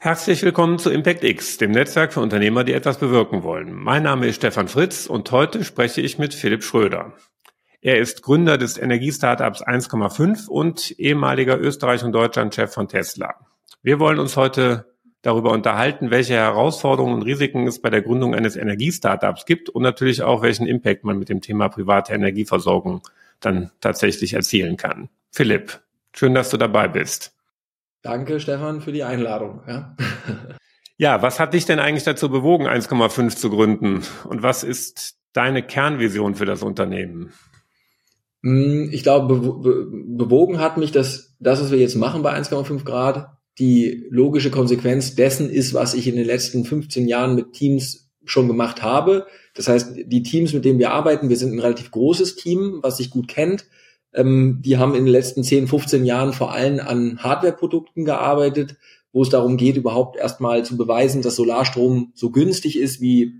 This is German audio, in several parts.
Herzlich willkommen zu Impact X, dem Netzwerk für Unternehmer, die etwas bewirken wollen. Mein Name ist Stefan Fritz und heute spreche ich mit Philipp Schröder. Er ist Gründer des Energiestartups 1,5 und ehemaliger Österreich- und Deutschland-Chef von Tesla. Wir wollen uns heute darüber unterhalten, welche Herausforderungen und Risiken es bei der Gründung eines Energiestartups gibt und natürlich auch, welchen Impact man mit dem Thema private Energieversorgung dann tatsächlich erzielen kann. Philipp, schön, dass du dabei bist. Danke, Stefan, für die Einladung. Ja. ja, was hat dich denn eigentlich dazu bewogen, 1,5 zu gründen? Und was ist deine Kernvision für das Unternehmen? Hm, ich glaube, bewogen hat mich, dass das, was wir jetzt machen bei 1,5 Grad, die logische Konsequenz dessen ist, was ich in den letzten 15 Jahren mit Teams schon gemacht habe. Das heißt, die Teams, mit denen wir arbeiten, wir sind ein relativ großes Team, was sich gut kennt. Ähm, die haben in den letzten 10, 15 Jahren vor allem an Hardware-Produkten gearbeitet, wo es darum geht, überhaupt erstmal zu beweisen, dass Solarstrom so günstig ist wie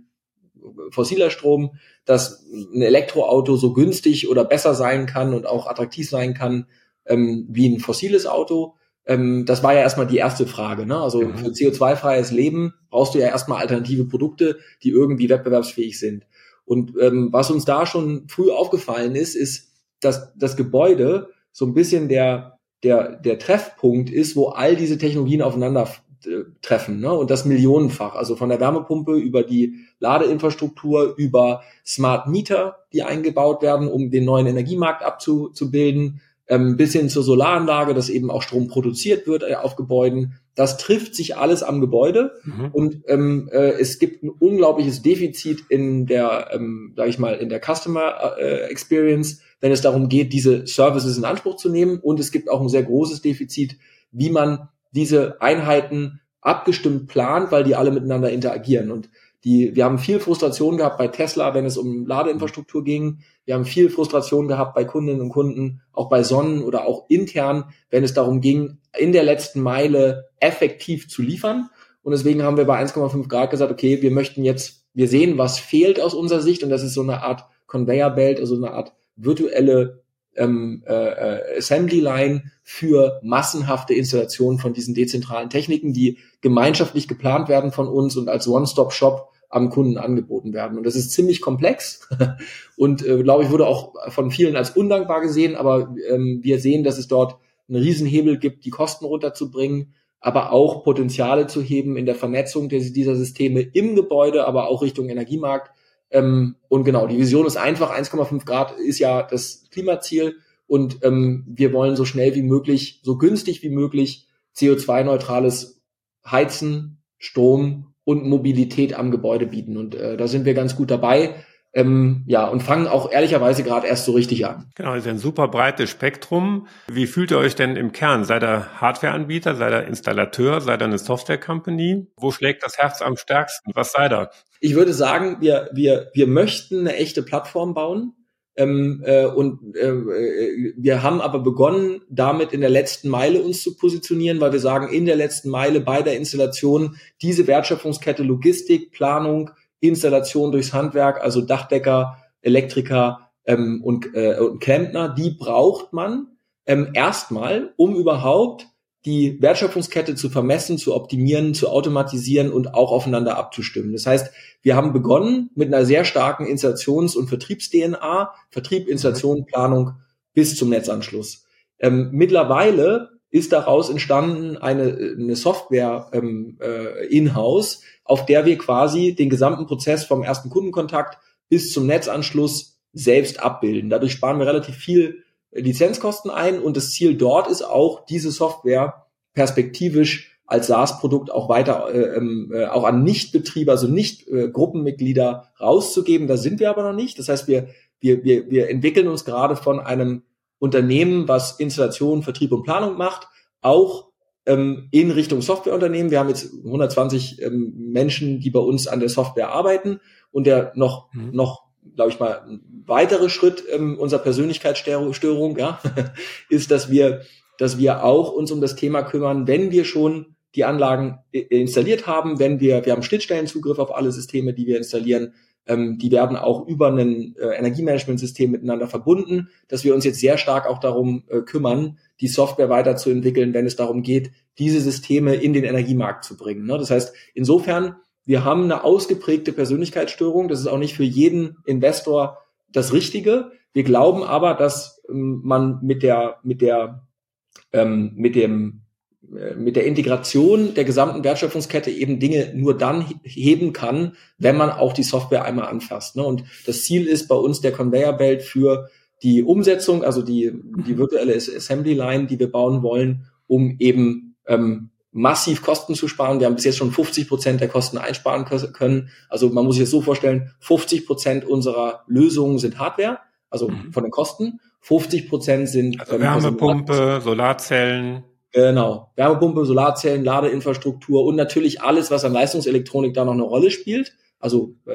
fossiler Strom, dass ein Elektroauto so günstig oder besser sein kann und auch attraktiv sein kann ähm, wie ein fossiles Auto. Ähm, das war ja erstmal die erste Frage. Ne? Also mhm. für CO2-freies Leben brauchst du ja erstmal alternative Produkte, die irgendwie wettbewerbsfähig sind. Und ähm, was uns da schon früh aufgefallen ist, ist, dass das Gebäude so ein bisschen der, der, der Treffpunkt ist, wo all diese Technologien aufeinander äh, treffen ne? und das millionenfach. Also von der Wärmepumpe über die Ladeinfrastruktur, über Smart Meter, die eingebaut werden, um den neuen Energiemarkt abzubilden, ähm, bis hin zur Solaranlage, dass eben auch Strom produziert wird äh, auf Gebäuden. Das trifft sich alles am Gebäude mhm. und ähm, äh, es gibt ein unglaubliches Defizit in der, ähm, sage ich mal, in der Customer äh, Experience, wenn es darum geht, diese Services in Anspruch zu nehmen. Und es gibt auch ein sehr großes Defizit, wie man diese Einheiten abgestimmt plant, weil die alle miteinander interagieren. Und die, wir haben viel Frustration gehabt bei Tesla, wenn es um Ladeinfrastruktur ging. Wir haben viel Frustration gehabt bei Kundinnen und Kunden, auch bei Sonnen oder auch intern, wenn es darum ging, in der letzten Meile effektiv zu liefern. Und deswegen haben wir bei 1,5 Grad gesagt, okay, wir möchten jetzt, wir sehen, was fehlt aus unserer Sicht. Und das ist so eine Art Conveyor Belt, also eine Art virtuelle ähm, äh, äh Assembly Line für massenhafte Installationen von diesen dezentralen Techniken, die gemeinschaftlich geplant werden von uns und als One-Stop-Shop am Kunden angeboten werden. Und das ist ziemlich komplex und äh, glaube ich wurde auch von vielen als undankbar gesehen, aber ähm, wir sehen, dass es dort einen Riesenhebel gibt, die Kosten runterzubringen, aber auch Potenziale zu heben in der Vernetzung dieser Systeme im Gebäude, aber auch Richtung Energiemarkt. Ähm, und genau, die Vision ist einfach, 1,5 Grad ist ja das Klimaziel und ähm, wir wollen so schnell wie möglich, so günstig wie möglich CO2-neutrales Heizen, Strom und Mobilität am Gebäude bieten. Und äh, da sind wir ganz gut dabei. Ähm, ja, und fangen auch ehrlicherweise gerade erst so richtig an. Genau, das ist ein super breites Spektrum. Wie fühlt ihr euch denn im Kern? Seid ihr Hardwareanbieter, seid ihr Installateur, seid ihr eine Software-Company? Wo schlägt das Herz am stärksten? Was seid ihr? Ich würde sagen, wir, wir, wir möchten eine echte Plattform bauen. Ähm, äh, und äh, äh, wir haben aber begonnen, damit in der letzten Meile uns zu positionieren, weil wir sagen, in der letzten Meile bei der Installation diese Wertschöpfungskette Logistik, Planung, Installation durchs Handwerk, also Dachdecker, Elektriker ähm, und, äh, und Klempner, die braucht man ähm, erstmal, um überhaupt die Wertschöpfungskette zu vermessen, zu optimieren, zu automatisieren und auch aufeinander abzustimmen. Das heißt, wir haben begonnen mit einer sehr starken Installations- und Vertriebs-DNA, Vertrieb, Installation, Planung bis zum Netzanschluss. Ähm, mittlerweile ist daraus entstanden eine, eine Software ähm, äh, in-house, auf der wir quasi den gesamten Prozess vom ersten Kundenkontakt bis zum Netzanschluss selbst abbilden. Dadurch sparen wir relativ viel Lizenzkosten ein und das Ziel dort ist auch, diese Software perspektivisch als SaaS-Produkt auch weiter äh, ähm, äh, auch an Nichtbetriebe, also nicht äh, rauszugeben. Da sind wir aber noch nicht. Das heißt, wir, wir, wir, wir entwickeln uns gerade von einem Unternehmen, was Installation, Vertrieb und Planung macht, auch ähm, in Richtung Softwareunternehmen. Wir haben jetzt 120 ähm, Menschen, die bei uns an der Software arbeiten und der noch, mhm. noch glaube ich mal, ein weiterer Schritt ähm, unserer Persönlichkeitsstörung, ja, ist, dass wir, dass wir auch uns um das Thema kümmern, wenn wir schon die Anlagen installiert haben, wenn wir, wir haben Schnittstellenzugriff auf alle Systeme, die wir installieren, ähm, die werden auch über ein äh, Energiemanagementsystem miteinander verbunden, dass wir uns jetzt sehr stark auch darum äh, kümmern, die Software weiterzuentwickeln, wenn es darum geht, diese Systeme in den Energiemarkt zu bringen. Ne? Das heißt, insofern, wir haben eine ausgeprägte Persönlichkeitsstörung. Das ist auch nicht für jeden Investor das Richtige. Wir glauben aber, dass ähm, man mit der, mit der, ähm, mit dem mit der Integration der gesamten Wertschöpfungskette eben Dinge nur dann heben kann, wenn man auch die Software einmal anfasst. Ne? Und das Ziel ist bei uns der Conveyor Belt für die Umsetzung, also die, die virtuelle Assembly Line, die wir bauen wollen, um eben ähm, massiv Kosten zu sparen. Wir haben bis jetzt schon 50 Prozent der Kosten einsparen können. Also man muss sich das so vorstellen, 50 Prozent unserer Lösungen sind Hardware, also mhm. von den Kosten. 50 Prozent sind also Wärmepumpe, Solarzellen. Genau. Wärmepumpe, Solarzellen, Ladeinfrastruktur und natürlich alles, was an Leistungselektronik da noch eine Rolle spielt. Also äh,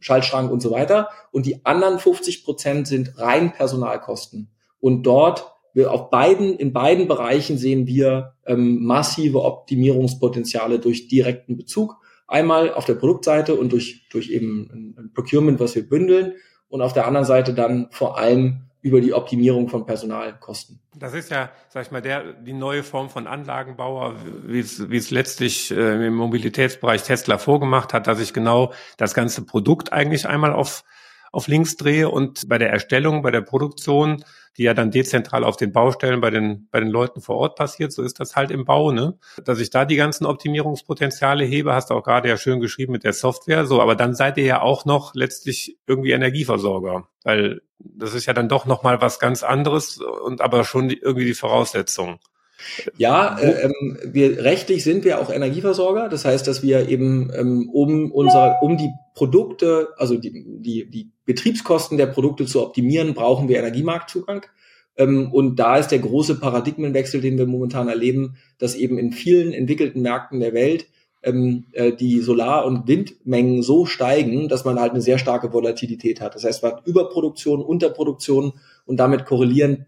Schaltschrank und so weiter. Und die anderen 50 Prozent sind rein Personalkosten. Und dort wir auf beiden, in beiden Bereichen sehen wir ähm, massive Optimierungspotenziale durch direkten Bezug. Einmal auf der Produktseite und durch, durch eben ein Procurement, was wir bündeln. Und auf der anderen Seite dann vor allem über die Optimierung von Personalkosten. Das ist ja, sag ich mal, der, die neue Form von Anlagenbauer, wie es, wie es letztlich äh, im Mobilitätsbereich Tesla vorgemacht hat, dass ich genau das ganze Produkt eigentlich einmal auf, auf links drehe und bei der Erstellung, bei der Produktion die ja dann dezentral auf den Baustellen bei den, bei den Leuten vor Ort passiert. So ist das halt im Bau, ne? Dass ich da die ganzen Optimierungspotenziale hebe, hast du auch gerade ja schön geschrieben mit der Software. So, aber dann seid ihr ja auch noch letztlich irgendwie Energieversorger, weil das ist ja dann doch nochmal was ganz anderes und aber schon irgendwie die Voraussetzung. Ja, äh, ähm, wir rechtlich sind wir auch Energieversorger. Das heißt, dass wir eben ähm, um unsere, um die Produkte, also die, die, die Betriebskosten der Produkte zu optimieren, brauchen wir Energiemarktzugang. Ähm, und da ist der große Paradigmenwechsel, den wir momentan erleben, dass eben in vielen entwickelten Märkten der Welt ähm, äh, die Solar- und Windmengen so steigen, dass man halt eine sehr starke Volatilität hat. Das heißt, man hat Überproduktion, Unterproduktion und damit korrelieren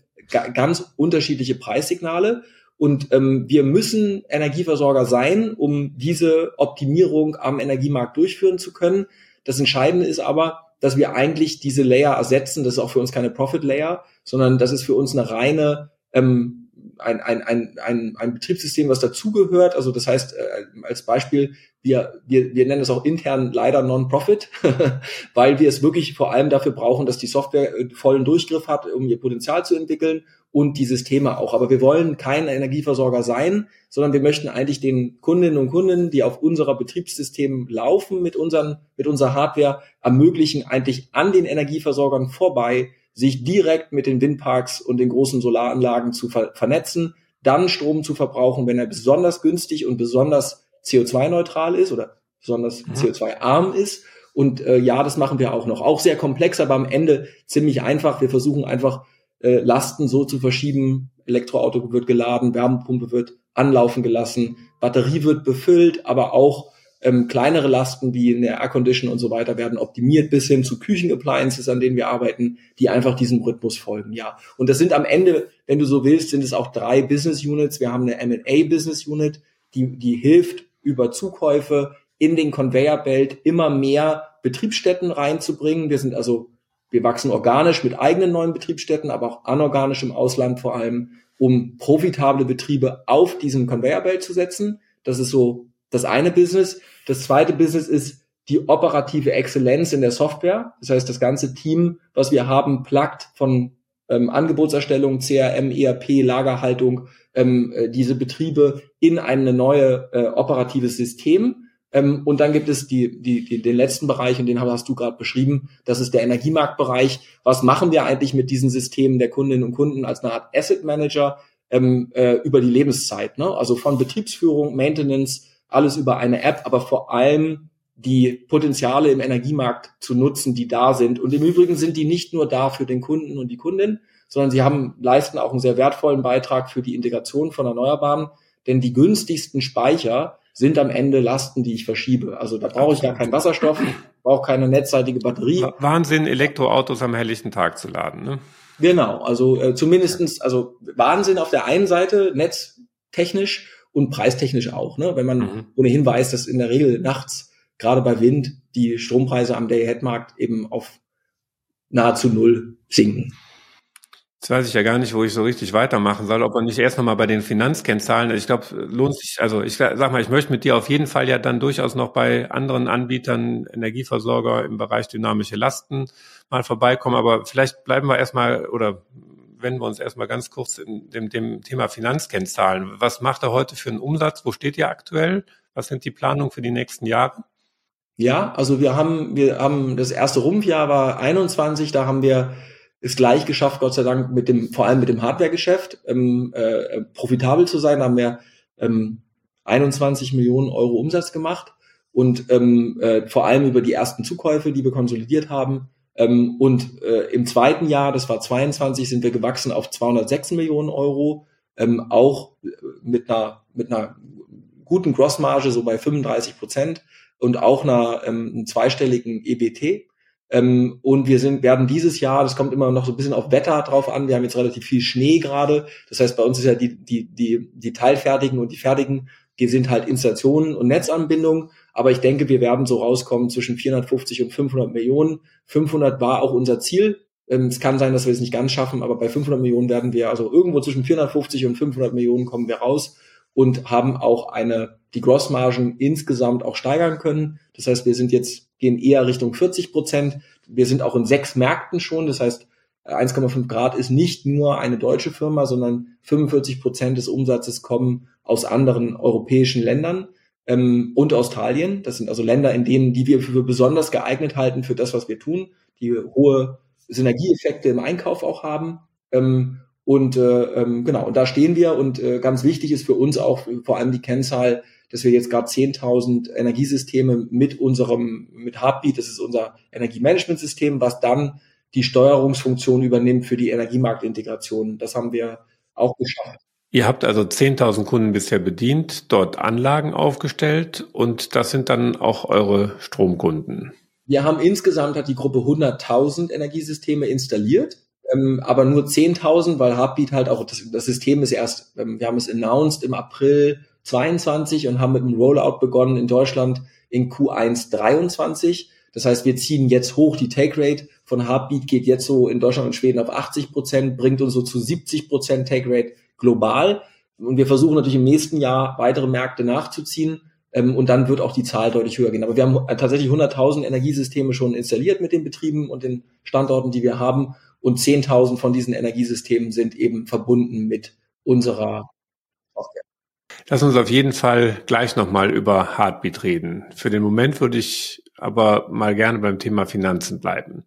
ganz unterschiedliche Preissignale. Und ähm, wir müssen Energieversorger sein, um diese Optimierung am Energiemarkt durchführen zu können. Das Entscheidende ist aber, dass wir eigentlich diese Layer ersetzen. Das ist auch für uns keine Profit Layer, sondern das ist für uns eine reine ähm, ein, ein, ein, ein, ein Betriebssystem, was dazugehört. Also das heißt, äh, als Beispiel, wir, wir, wir nennen es auch intern leider Non-Profit, weil wir es wirklich vor allem dafür brauchen, dass die Software äh, vollen Durchgriff hat, um ihr Potenzial zu entwickeln und die Systeme auch. Aber wir wollen kein Energieversorger sein, sondern wir möchten eigentlich den Kundinnen und Kunden, die auf unserer Betriebssystem laufen mit unseren, mit unserer Hardware, ermöglichen, eigentlich an den Energieversorgern vorbei, sich direkt mit den Windparks und den großen Solaranlagen zu ver vernetzen, dann Strom zu verbrauchen, wenn er besonders günstig und besonders CO2-neutral ist oder besonders mhm. CO2-arm ist. Und äh, ja, das machen wir auch noch. Auch sehr komplex, aber am Ende ziemlich einfach. Wir versuchen einfach äh, Lasten so zu verschieben. Elektroauto wird geladen, Wärmepumpe wird anlaufen gelassen, Batterie wird befüllt, aber auch ähm, kleinere Lasten wie in der Aircondition und so weiter werden optimiert bis hin zu Küchenappliances, an denen wir arbeiten, die einfach diesem Rhythmus folgen. Ja, und das sind am Ende, wenn du so willst, sind es auch drei Business Units. Wir haben eine M&A Business Unit, die die hilft über Zukäufe in den Conveyor Belt immer mehr Betriebsstätten reinzubringen. Wir sind also wir wachsen organisch mit eigenen neuen Betriebsstätten, aber auch anorganisch im Ausland vor allem, um profitable Betriebe auf diesem Conveyor Belt zu setzen. Das ist so das eine Business. Das zweite Business ist die operative Exzellenz in der Software. Das heißt, das ganze Team, was wir haben, plagt von ähm, Angebotserstellung, CRM, ERP, Lagerhaltung, ähm, äh, diese Betriebe in eine neue äh, operatives System. Ähm, und dann gibt es die, die, die, den letzten Bereich, und den hast du gerade beschrieben, das ist der Energiemarktbereich. Was machen wir eigentlich mit diesen Systemen der Kundinnen und Kunden als eine Art Asset Manager ähm, äh, über die Lebenszeit? Ne? Also von Betriebsführung, Maintenance, alles über eine App, aber vor allem die Potenziale im Energiemarkt zu nutzen, die da sind. Und im Übrigen sind die nicht nur da für den Kunden und die Kundin, sondern sie haben, leisten auch einen sehr wertvollen Beitrag für die Integration von Erneuerbaren, denn die günstigsten Speicher sind am Ende Lasten, die ich verschiebe. Also da brauche ich gar keinen Wasserstoff, brauche keine netzseitige Batterie. Wahnsinn, Elektroautos am helllichten Tag zu laden, ne? Genau, also äh, zumindestens, also Wahnsinn auf der einen Seite, netztechnisch, und preistechnisch auch. Ne? Wenn man mhm. ohnehin weiß, dass in der Regel nachts, gerade bei Wind, die Strompreise am Day-Ahead-Markt eben auf nahezu null sinken. Jetzt weiß ich ja gar nicht, wo ich so richtig weitermachen soll, ob man nicht erst nochmal bei den Finanzkennzahlen, ich glaube, lohnt sich, also ich sag mal, ich möchte mit dir auf jeden Fall ja dann durchaus noch bei anderen Anbietern, Energieversorger im Bereich dynamische Lasten mal vorbeikommen, aber vielleicht bleiben wir erstmal oder wenden wir uns erstmal ganz kurz in dem, dem Thema Finanzkennzahlen. Was macht er heute für einen Umsatz? Wo steht ihr aktuell? Was sind die Planungen für die nächsten Jahre? Ja, also wir haben, wir haben das erste Rumpfjahr war 21, da haben wir es gleich geschafft, Gott sei Dank, mit dem, vor allem mit dem Hardware-Geschäft, ähm, äh, profitabel zu sein. Da haben wir ähm, 21 Millionen Euro Umsatz gemacht und ähm, äh, vor allem über die ersten Zukäufe, die wir konsolidiert haben. Ähm, und äh, im zweiten Jahr, das war 22, sind wir gewachsen auf 206 Millionen Euro, ähm, auch mit einer, mit einer guten Grossmarge, so bei 35 Prozent und auch einer ähm, zweistelligen EBT. Ähm, und wir sind, werden dieses Jahr, das kommt immer noch so ein bisschen auf Wetter drauf an, wir haben jetzt relativ viel Schnee gerade. Das heißt, bei uns ist ja die, die, die, die Teilfertigen und die Fertigen, die sind halt Installationen und Netzanbindung. Aber ich denke, wir werden so rauskommen zwischen 450 und 500 Millionen. 500 war auch unser Ziel. Ähm, es kann sein, dass wir es nicht ganz schaffen, aber bei 500 Millionen werden wir, also irgendwo zwischen 450 und 500 Millionen kommen wir raus und haben auch eine, die Grossmargen insgesamt auch steigern können. Das heißt, wir sind jetzt gehen eher Richtung 40 Prozent. Wir sind auch in sechs Märkten schon. Das heißt, 1,5 Grad ist nicht nur eine deutsche Firma, sondern 45 Prozent des Umsatzes kommen aus anderen europäischen Ländern ähm, und Australien. Das sind also Länder, in denen, die wir für besonders geeignet halten für das, was wir tun, die hohe Synergieeffekte im Einkauf auch haben. Ähm, und äh, ähm, genau, und da stehen wir. Und äh, ganz wichtig ist für uns auch vor allem die Kennzahl dass wir jetzt gerade 10.000 Energiesysteme mit unserem, mit Heartbeat, das ist unser Energiemanagementsystem, was dann die Steuerungsfunktion übernimmt für die Energiemarktintegration. Das haben wir auch geschafft. Ihr habt also 10.000 Kunden bisher bedient, dort Anlagen aufgestellt und das sind dann auch eure Stromkunden. Wir haben insgesamt hat die Gruppe 100.000 Energiesysteme installiert, ähm, aber nur 10.000, weil Heartbeat halt auch das, das System ist erst, ähm, wir haben es announced im April 22 und haben mit dem Rollout begonnen in Deutschland in Q1 23. Das heißt, wir ziehen jetzt hoch. Die Take Rate von Heartbeat geht jetzt so in Deutschland und Schweden auf 80 Prozent, bringt uns so zu 70 Prozent Take Rate global. Und wir versuchen natürlich im nächsten Jahr weitere Märkte nachzuziehen. Ähm, und dann wird auch die Zahl deutlich höher gehen. Aber wir haben tatsächlich 100.000 Energiesysteme schon installiert mit den Betrieben und den Standorten, die wir haben. Und 10.000 von diesen Energiesystemen sind eben verbunden mit unserer Software. Lass uns auf jeden Fall gleich nochmal über Heartbeat reden. Für den Moment würde ich aber mal gerne beim Thema Finanzen bleiben.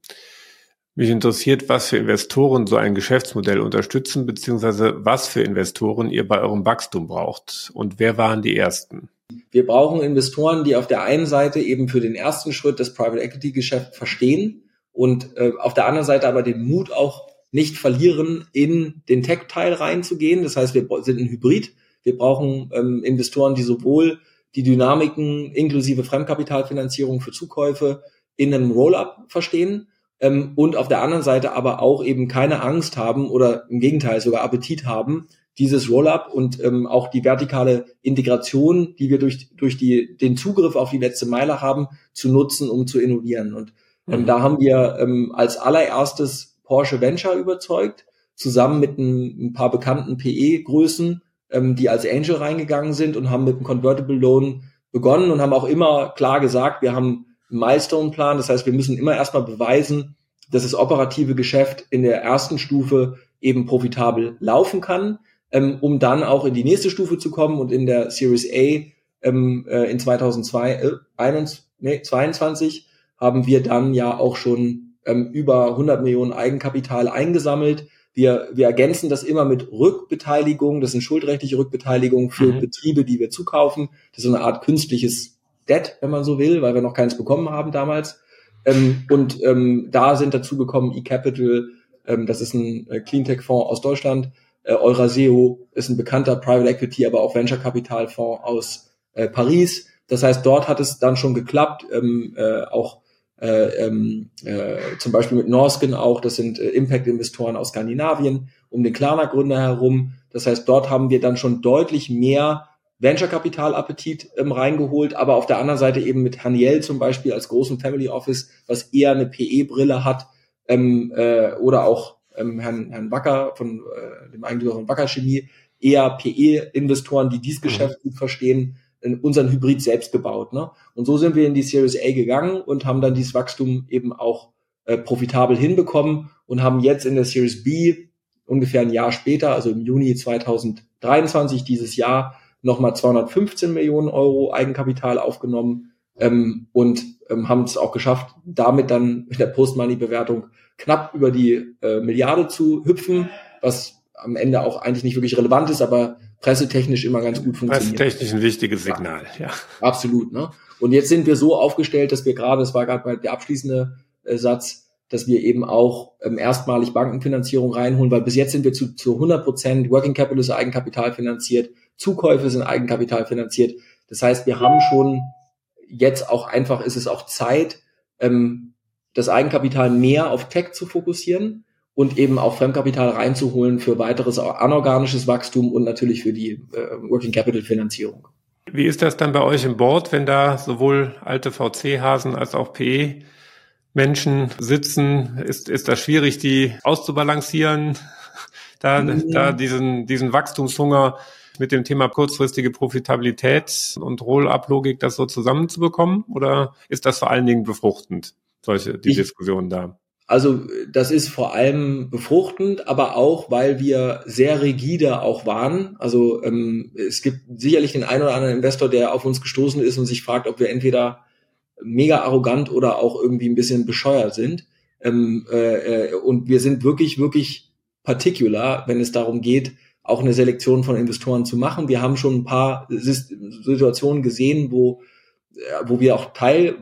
Mich interessiert, was für Investoren so ein Geschäftsmodell unterstützen, beziehungsweise was für Investoren ihr bei eurem Wachstum braucht. Und wer waren die ersten? Wir brauchen Investoren, die auf der einen Seite eben für den ersten Schritt das Private Equity Geschäft verstehen und äh, auf der anderen Seite aber den Mut auch nicht verlieren, in den Tech-Teil reinzugehen. Das heißt, wir sind ein Hybrid. Wir brauchen ähm, Investoren, die sowohl die Dynamiken inklusive Fremdkapitalfinanzierung für Zukäufe in einem Roll-up verstehen ähm, und auf der anderen Seite aber auch eben keine Angst haben oder im Gegenteil sogar Appetit haben, dieses Roll-up und ähm, auch die vertikale Integration, die wir durch, durch die, den Zugriff auf die letzte Meile haben, zu nutzen, um zu innovieren. Und ähm, mhm. da haben wir ähm, als allererstes Porsche Venture überzeugt, zusammen mit ein, ein paar bekannten PE-Größen, ähm, die als Angel reingegangen sind und haben mit dem Convertible Loan begonnen und haben auch immer klar gesagt, wir haben einen Milestone-Plan. Das heißt, wir müssen immer erstmal beweisen, dass das operative Geschäft in der ersten Stufe eben profitabel laufen kann, ähm, um dann auch in die nächste Stufe zu kommen und in der Series A ähm, äh, in 2002, äh, 21, nee, 22 haben wir dann ja auch schon ähm, über 100 Millionen Eigenkapital eingesammelt wir, wir ergänzen das immer mit Rückbeteiligung. Das sind schuldrechtliche Rückbeteiligungen für mhm. Betriebe, die wir zukaufen. Das ist so eine Art künstliches Debt, wenn man so will, weil wir noch keins bekommen haben damals. Ähm, und ähm, da sind dazu gekommen eCapital, ähm, das ist ein äh, Cleantech-Fonds aus Deutschland. Äh, Euraseo ist ein bekannter Private Equity, aber auch Venture Capital Fonds aus äh, Paris. Das heißt, dort hat es dann schon geklappt. Ähm, äh, auch äh, ähm, äh, zum Beispiel mit Norskin auch, das sind äh, Impact-Investoren aus Skandinavien, um den Klarna-Gründer herum. Das heißt, dort haben wir dann schon deutlich mehr Venture-Kapital-Appetit ähm, reingeholt, aber auf der anderen Seite eben mit Haniel zum Beispiel als großen Family Office, was eher eine PE-Brille hat, ähm, äh, oder auch ähm, Herrn, Herrn Wacker von äh, dem Eigentümer von Wacker Chemie, eher PE-Investoren, die dieses mhm. Geschäft gut verstehen, unseren Hybrid selbst gebaut. Ne? Und so sind wir in die Series A gegangen und haben dann dieses Wachstum eben auch äh, profitabel hinbekommen und haben jetzt in der Series B ungefähr ein Jahr später, also im Juni 2023 dieses Jahr, nochmal 215 Millionen Euro Eigenkapital aufgenommen ähm, und ähm, haben es auch geschafft, damit dann mit der Post-Money-Bewertung knapp über die äh, Milliarde zu hüpfen, was am Ende auch eigentlich nicht wirklich relevant ist, aber pressetechnisch immer ganz gut funktioniert. Pressetechnisch ein wichtiges Signal, ja. ja. Absolut, ne? Und jetzt sind wir so aufgestellt, dass wir gerade, das war gerade der abschließende äh, Satz, dass wir eben auch ähm, erstmalig Bankenfinanzierung reinholen, weil bis jetzt sind wir zu, zu 100 Prozent Working Capital ist Eigenkapital finanziert, Zukäufe sind Eigenkapital finanziert. Das heißt, wir haben schon jetzt auch einfach, ist es auch Zeit, ähm, das Eigenkapital mehr auf Tech zu fokussieren und eben auch Fremdkapital reinzuholen für weiteres anorganisches Wachstum und natürlich für die äh, Working Capital Finanzierung. Wie ist das dann bei euch im Board, wenn da sowohl alte VC-Hasen als auch PE Menschen sitzen? Ist, ist das schwierig, die auszubalancieren? Da, ja. da diesen, diesen Wachstumshunger mit dem Thema kurzfristige Profitabilität und Roll-up-Logik das so zusammenzubekommen? Oder ist das vor allen Dingen befruchtend, solche, die ich, Diskussion da? Also das ist vor allem befruchtend, aber auch, weil wir sehr rigide auch waren. Also ähm, es gibt sicherlich den einen oder anderen Investor, der auf uns gestoßen ist und sich fragt, ob wir entweder mega arrogant oder auch irgendwie ein bisschen bescheuert sind. Ähm, äh, äh und wir sind wirklich, wirklich particular, wenn es darum geht, auch eine Selektion von Investoren zu machen. Wir haben schon ein paar Situationen gesehen, wo, wo wir auch Teil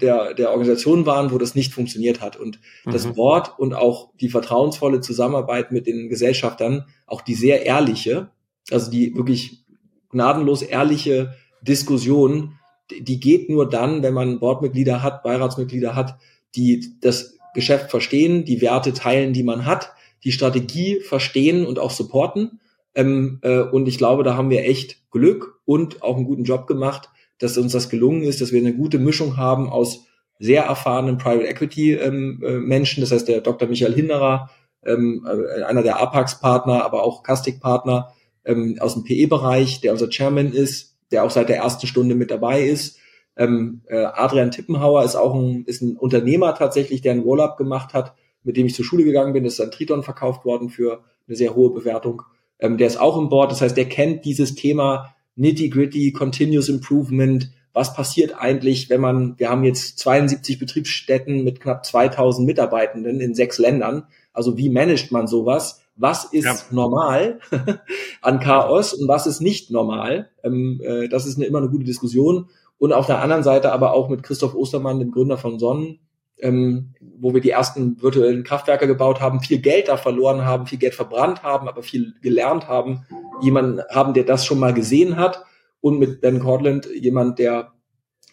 der, der Organisation waren, wo das nicht funktioniert hat. Und mhm. das Wort und auch die vertrauensvolle Zusammenarbeit mit den Gesellschaftern, auch die sehr ehrliche, also die wirklich gnadenlos ehrliche Diskussion, die geht nur dann, wenn man Boardmitglieder hat, Beiratsmitglieder hat, die das Geschäft verstehen, die Werte teilen, die man hat, die Strategie verstehen und auch supporten. Ähm, äh, und ich glaube, da haben wir echt Glück und auch einen guten Job gemacht, dass uns das gelungen ist, dass wir eine gute Mischung haben aus sehr erfahrenen Private Equity ähm, äh, Menschen, das heißt der Dr. Michael Hinderer, ähm, äh, einer der Apax-Partner, aber auch Kastik-Partner ähm, aus dem PE-Bereich, der unser Chairman ist, der auch seit der ersten Stunde mit dabei ist. Ähm, äh, Adrian Tippenhauer ist auch ein, ist ein Unternehmer tatsächlich, der ein Roll-Up gemacht hat, mit dem ich zur Schule gegangen bin. Das ist an Triton verkauft worden für eine sehr hohe Bewertung. Ähm, der ist auch im Board. Das heißt, der kennt dieses Thema nitty-gritty, continuous improvement. Was passiert eigentlich, wenn man, wir haben jetzt 72 Betriebsstätten mit knapp 2000 Mitarbeitenden in sechs Ländern. Also wie managt man sowas? Was ist ja. normal an Chaos und was ist nicht normal? Ähm, äh, das ist eine, immer eine gute Diskussion. Und auf der anderen Seite aber auch mit Christoph Ostermann, dem Gründer von Sonnen, ähm, wo wir die ersten virtuellen Kraftwerke gebaut haben, viel Geld da verloren haben, viel Geld verbrannt haben, aber viel gelernt haben. Jemanden haben, der das schon mal gesehen hat. Und mit Ben Cortland, jemand, der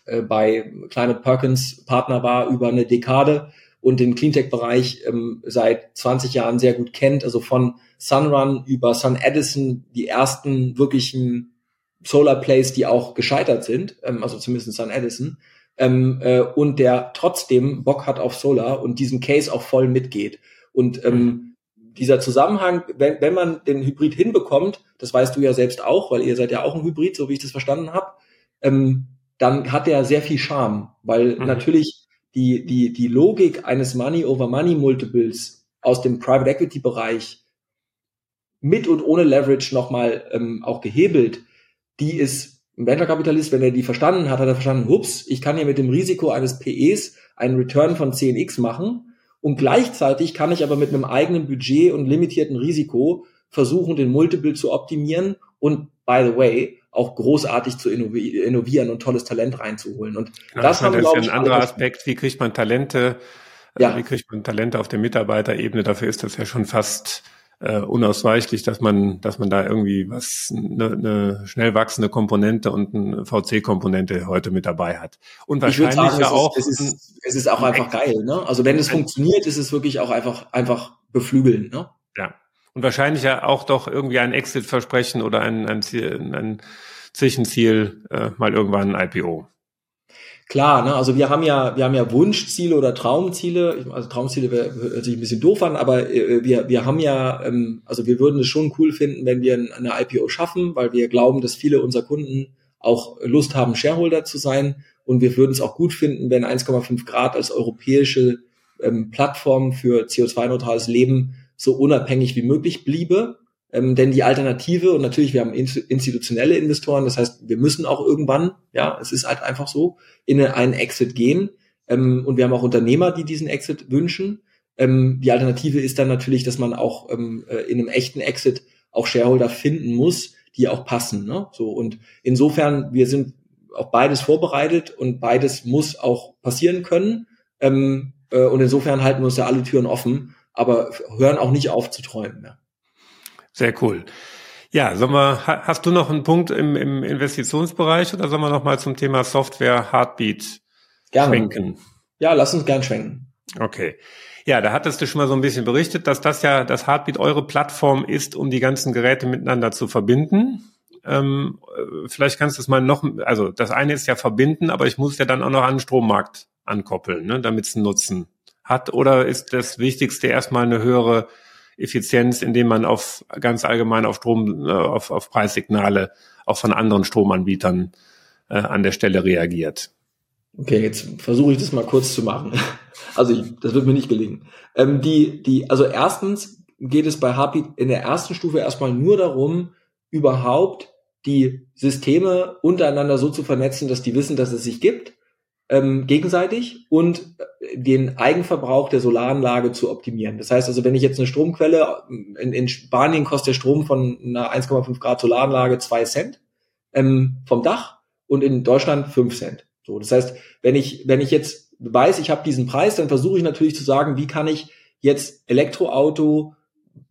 äh, bei Climate Perkins Partner war über eine Dekade und den Cleantech-Bereich ähm, seit 20 Jahren sehr gut kennt. Also von Sunrun über Sun Edison, die ersten wirklichen Solar Plays, die auch gescheitert sind, ähm, also zumindest Sun Edison ähm, äh, und der trotzdem Bock hat auf Solar und diesen Case auch voll mitgeht. Und ähm, mhm. Dieser Zusammenhang, wenn, wenn man den Hybrid hinbekommt, das weißt du ja selbst auch, weil ihr seid ja auch ein Hybrid, so wie ich das verstanden habe, ähm, dann hat er sehr viel Charme, weil mhm. natürlich die, die, die Logik eines Money over Money Multiples aus dem Private Equity Bereich mit und ohne Leverage nochmal ähm, auch gehebelt, die ist ein Venture-Kapitalist, wenn er die verstanden hat, hat er verstanden, hups, ich kann hier mit dem Risiko eines PEs einen Return von 10x machen und gleichzeitig kann ich aber mit einem eigenen Budget und limitierten Risiko versuchen, den Multiple zu optimieren und, by the way, auch großartig zu innovieren und tolles Talent reinzuholen. Und ja, das, haben, das ist ja ein anderer Aspekt. Wie kriegt man Talente? Ja. Wie kriegt man Talente auf der Mitarbeiterebene? Dafür ist das ja schon fast äh, unausweichlich, dass man, dass man da irgendwie was, eine, eine schnell wachsende Komponente und eine VC-Komponente heute mit dabei hat. Und wahrscheinlich sagen, ja auch. Ist, es, ist, es ist auch einfach geil, ne? Also wenn es funktioniert, ist es wirklich auch einfach, einfach beflügeln, ne? Ja. Und wahrscheinlich ja auch doch irgendwie ein Exit-Versprechen oder ein, ein, Ziel, ein Zwischenziel, äh, mal irgendwann ein IPO. Klar, ne? also wir haben ja, wir haben ja Wunschziele oder Traumziele. Also Traumziele hört sich ein bisschen doof an, aber äh, wir, wir haben ja, ähm, also wir würden es schon cool finden, wenn wir eine IPO schaffen, weil wir glauben, dass viele unserer Kunden auch Lust haben, Shareholder zu sein. Und wir würden es auch gut finden, wenn 1,5 Grad als europäische ähm, Plattform für CO2-neutrales Leben so unabhängig wie möglich bliebe. Ähm, denn die Alternative, und natürlich, wir haben institutionelle Investoren, das heißt, wir müssen auch irgendwann, ja, es ist halt einfach so, in einen Exit gehen. Ähm, und wir haben auch Unternehmer, die diesen Exit wünschen. Ähm, die Alternative ist dann natürlich, dass man auch ähm, äh, in einem echten Exit auch Shareholder finden muss, die auch passen. Ne? So und insofern, wir sind auch beides vorbereitet und beides muss auch passieren können. Ähm, äh, und insofern halten wir uns da alle Türen offen, aber hören auch nicht auf zu träumen. Ja. Sehr cool. Ja, sollen wir, hast du noch einen Punkt im, im Investitionsbereich oder sollen wir noch mal zum Thema Software Heartbeat Gerne. schwenken? Ja, lass uns gern schwenken. Okay. Ja, da hattest du schon mal so ein bisschen berichtet, dass das ja das Heartbeat eure Plattform ist, um die ganzen Geräte miteinander zu verbinden. Ähm, äh, vielleicht kannst du es mal noch, also das eine ist ja verbinden, aber ich muss ja dann auch noch an den Strommarkt ankoppeln, ne, damit es einen Nutzen hat. Oder ist das Wichtigste erstmal eine höhere Effizienz, indem man auf ganz allgemein auf Strom, äh, auf, auf Preissignale auch von anderen Stromanbietern äh, an der Stelle reagiert. Okay, jetzt versuche ich das mal kurz zu machen. Also ich, das wird mir nicht gelingen. Ähm, die, die, also erstens geht es bei Heartbeat in der ersten Stufe erstmal nur darum, überhaupt die Systeme untereinander so zu vernetzen, dass die wissen, dass es sich gibt ähm, gegenseitig und äh, den Eigenverbrauch der Solaranlage zu optimieren. Das heißt also, wenn ich jetzt eine Stromquelle, in, in Spanien kostet der Strom von einer 1,5 Grad Solaranlage zwei Cent ähm, vom Dach und in Deutschland fünf Cent. So, das heißt, wenn ich, wenn ich jetzt weiß, ich habe diesen Preis, dann versuche ich natürlich zu sagen, wie kann ich jetzt Elektroauto,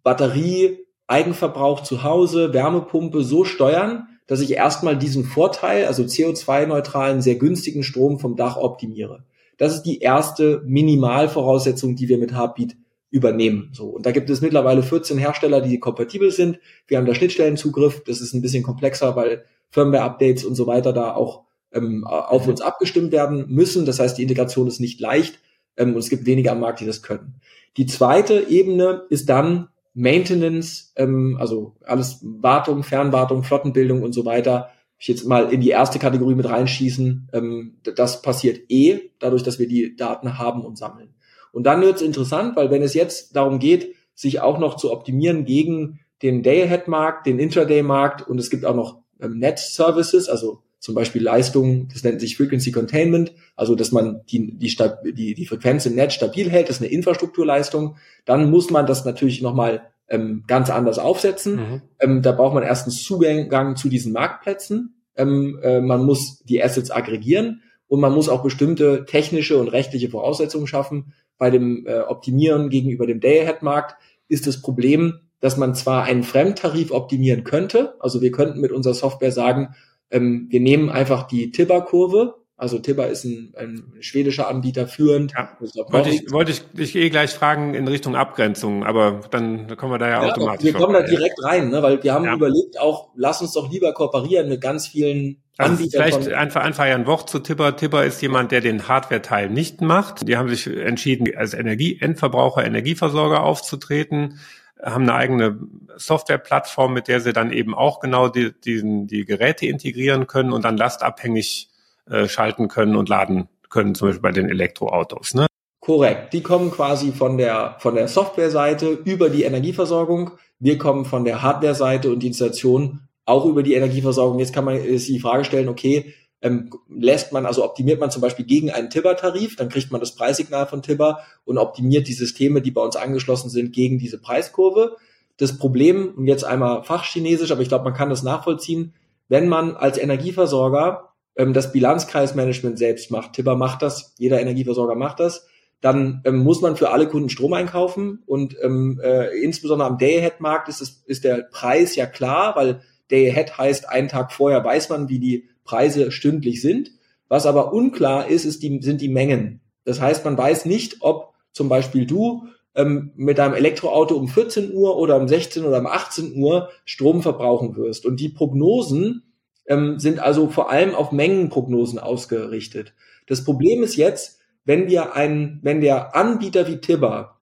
Batterie, Eigenverbrauch zu Hause, Wärmepumpe so steuern, dass ich erstmal diesen Vorteil, also CO2-neutralen, sehr günstigen Strom vom Dach optimiere. Das ist die erste Minimalvoraussetzung, die wir mit Heartbeat übernehmen. So. Und da gibt es mittlerweile 14 Hersteller, die kompatibel sind. Wir haben da Schnittstellenzugriff. Das ist ein bisschen komplexer, weil Firmware-Updates und so weiter da auch ähm, auf uns abgestimmt werden müssen. Das heißt, die Integration ist nicht leicht ähm, und es gibt weniger am Markt, die das können. Die zweite Ebene ist dann Maintenance, ähm, also alles Wartung, Fernwartung, Flottenbildung und so weiter, ich jetzt mal in die erste Kategorie mit reinschießen, ähm, das passiert eh, dadurch, dass wir die Daten haben und sammeln. Und dann wird es interessant, weil wenn es jetzt darum geht, sich auch noch zu optimieren gegen den Day-Ahead-Markt, den Intraday-Markt und es gibt auch noch ähm, Net-Services, also zum Beispiel Leistungen, das nennt sich Frequency Containment, also dass man die, die, die, die Frequenz im Netz stabil hält, das ist eine Infrastrukturleistung. Dann muss man das natürlich nochmal ähm, ganz anders aufsetzen. Mhm. Ähm, da braucht man erstens Zugang zu diesen Marktplätzen. Ähm, äh, man muss die Assets aggregieren und man muss auch bestimmte technische und rechtliche Voraussetzungen schaffen. Bei dem äh, Optimieren gegenüber dem Day-Ahead-Markt ist das Problem, dass man zwar einen Fremdtarif optimieren könnte, also wir könnten mit unserer Software sagen, ähm, wir nehmen einfach die Tibber-Kurve. Also Tibber ist ein, ein schwedischer Anbieter führend. Ja. Wollte ich, wollte ich dich eh gleich fragen in Richtung Abgrenzung, aber dann kommen wir da ja, ja automatisch. Wir kommen da direkt rein, ne? weil wir haben ja. überlegt auch, lass uns doch lieber kooperieren mit ganz vielen also Anbietern. Vielleicht einfach, einfach ein Wort zu Tibber. Tibber ist jemand, der den Hardware-Teil nicht macht. Die haben sich entschieden, als Energie, Endverbraucher, Energieversorger aufzutreten haben eine eigene Softwareplattform, mit der sie dann eben auch genau die, die, die Geräte integrieren können und dann lastabhängig äh, schalten können und laden können, zum Beispiel bei den Elektroautos. Ne? Korrekt. Die kommen quasi von der, von der Softwareseite über die Energieversorgung. Wir kommen von der Hardware-Seite und die Installation auch über die Energieversorgung. Jetzt kann man sich die Frage stellen, okay, ähm, lässt man, also optimiert man zum Beispiel gegen einen Tibber-Tarif, dann kriegt man das Preissignal von Tibber und optimiert die Systeme, die bei uns angeschlossen sind, gegen diese Preiskurve. Das Problem, und jetzt einmal fachchinesisch, aber ich glaube, man kann das nachvollziehen, wenn man als Energieversorger ähm, das Bilanzkreismanagement selbst macht, Tibber macht das, jeder Energieversorger macht das, dann ähm, muss man für alle Kunden Strom einkaufen und ähm, äh, insbesondere am Day-Ahead-Markt ist, es, ist der Preis ja klar, weil Day-Ahead heißt, einen Tag vorher weiß man, wie die Preise stündlich sind. Was aber unklar ist, ist die, sind die Mengen. Das heißt, man weiß nicht, ob zum Beispiel du ähm, mit deinem Elektroauto um 14 Uhr oder um 16 oder um 18 Uhr Strom verbrauchen wirst. Und die Prognosen ähm, sind also vor allem auf Mengenprognosen ausgerichtet. Das Problem ist jetzt, wenn wir ein, wenn der Anbieter wie Tibber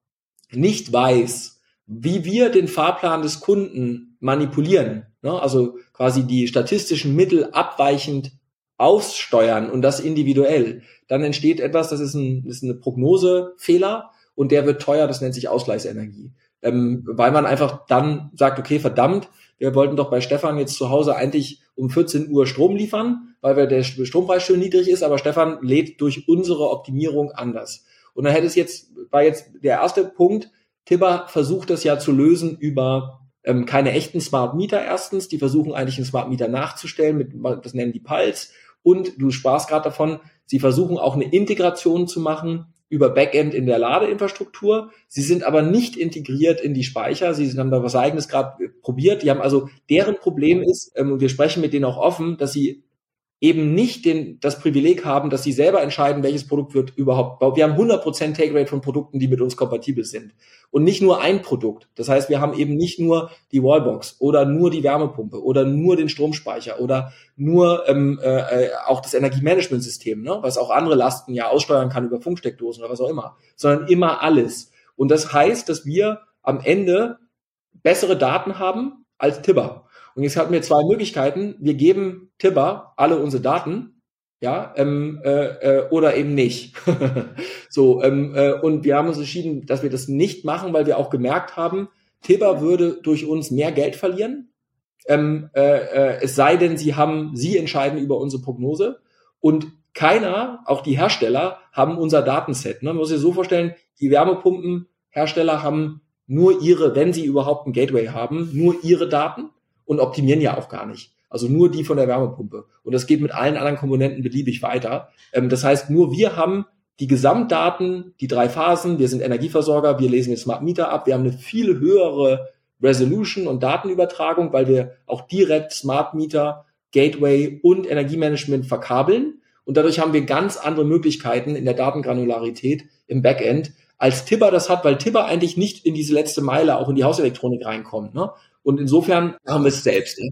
nicht weiß, wie wir den Fahrplan des Kunden manipulieren, ne, also quasi die statistischen Mittel abweichend aussteuern und das individuell, dann entsteht etwas, das ist ein, das ist eine Prognosefehler und der wird teuer, das nennt sich Ausgleichsenergie. Ähm, weil man einfach dann sagt, okay, verdammt, wir wollten doch bei Stefan jetzt zu Hause eigentlich um 14 Uhr Strom liefern, weil der Strompreis schön niedrig ist, aber Stefan lädt durch unsere Optimierung anders. Und dann hätte es jetzt, war jetzt der erste Punkt, Tibber versucht das ja zu lösen über ähm, keine echten Smart Meter erstens, die versuchen eigentlich einen Smart Meter nachzustellen, mit, das nennen die Pulse. Und du sprachst gerade davon, sie versuchen auch eine Integration zu machen über Backend in der Ladeinfrastruktur. Sie sind aber nicht integriert in die Speicher. Sie haben da was eigenes gerade probiert. Die haben also, deren Problem ist, ähm, wir sprechen mit denen auch offen, dass sie eben nicht den, das Privileg haben, dass sie selber entscheiden, welches Produkt wird überhaupt. Wir haben 100% Take Rate von Produkten, die mit uns kompatibel sind. Und nicht nur ein Produkt. Das heißt, wir haben eben nicht nur die Wallbox oder nur die Wärmepumpe oder nur den Stromspeicher oder nur ähm, äh, auch das Energiemanagementsystem, ne? was auch andere Lasten ja aussteuern kann über Funksteckdosen oder was auch immer, sondern immer alles. Und das heißt, dass wir am Ende bessere Daten haben als Tibber. Und jetzt hatten wir zwei Möglichkeiten. Wir geben Tibber alle unsere Daten, ja, ähm, äh, äh, oder eben nicht. so, ähm, äh, und wir haben uns entschieden, dass wir das nicht machen, weil wir auch gemerkt haben, Tibber würde durch uns mehr Geld verlieren. Ähm, äh, äh, es sei denn, sie haben, sie entscheiden über unsere Prognose und keiner, auch die Hersteller, haben unser Datenset. Ne? Man muss sich so vorstellen, die Wärmepumpenhersteller haben nur ihre, wenn sie überhaupt ein Gateway haben, nur ihre Daten und optimieren ja auch gar nicht. Also nur die von der Wärmepumpe. Und das geht mit allen anderen Komponenten beliebig weiter. Ähm, das heißt, nur wir haben die Gesamtdaten, die drei Phasen. Wir sind Energieversorger, wir lesen jetzt Smart Meter ab. Wir haben eine viel höhere Resolution und Datenübertragung, weil wir auch direkt Smart Meter, Gateway und Energiemanagement verkabeln. Und dadurch haben wir ganz andere Möglichkeiten in der Datengranularität im Backend, als Tibber das hat, weil Tibber eigentlich nicht in diese letzte Meile auch in die Hauselektronik reinkommt. Ne? Und insofern haben wir es selbst. Ne?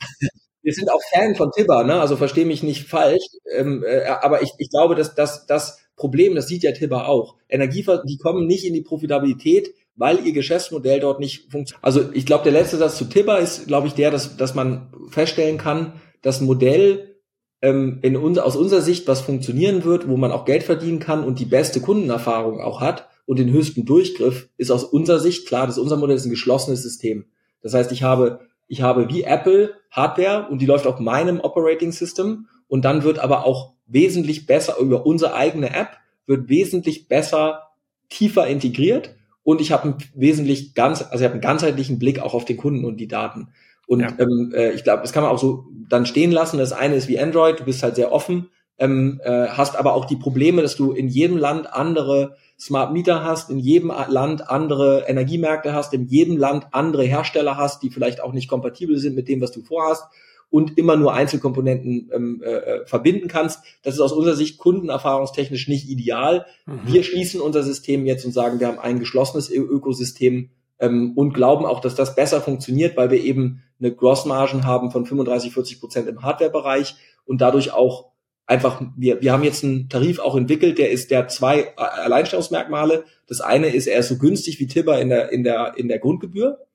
Wir sind auch Fan von Tibber, ne? also verstehe mich nicht falsch, ähm, äh, aber ich, ich glaube, dass dass das Problem, das sieht ja Tibber auch, Energiever die kommen nicht in die Profitabilität, weil ihr Geschäftsmodell dort nicht funktioniert. Also ich glaube, der letzte Satz zu Tibber ist, glaube ich, der, dass, dass man feststellen kann, das Modell ähm, in uns, aus unserer Sicht, was funktionieren wird, wo man auch Geld verdienen kann und die beste Kundenerfahrung auch hat und den höchsten Durchgriff, ist aus unserer Sicht klar, dass unser Modell ist ein geschlossenes System. Das heißt, ich habe, ich habe wie Apple Hardware und die läuft auf meinem Operating System und dann wird aber auch wesentlich besser über unsere eigene App wird wesentlich besser tiefer integriert und ich habe einen wesentlich ganz, also ich habe einen ganzheitlichen Blick auch auf den Kunden und die Daten. Und ja. ähm, äh, ich glaube, das kann man auch so dann stehen lassen. Das eine ist wie Android, du bist halt sehr offen, ähm, äh, hast aber auch die Probleme, dass du in jedem Land andere Smart Meter hast, in jedem Land andere Energiemärkte hast, in jedem Land andere Hersteller hast, die vielleicht auch nicht kompatibel sind mit dem, was du vorhast und immer nur Einzelkomponenten ähm, äh, äh, verbinden kannst. Das ist aus unserer Sicht kundenerfahrungstechnisch nicht ideal. Mhm. Wir schließen unser System jetzt und sagen, wir haben ein geschlossenes Ökosystem ähm, und glauben auch, dass das besser funktioniert, weil wir eben eine Grossmargen haben von 35, 40 Prozent im Hardware-Bereich und dadurch auch einfach, wir, wir haben jetzt einen Tarif auch entwickelt, der ist, der zwei Alleinstellungsmerkmale. Das eine ist, er ist so günstig wie Tibber in der, in der, in der Grundgebühr.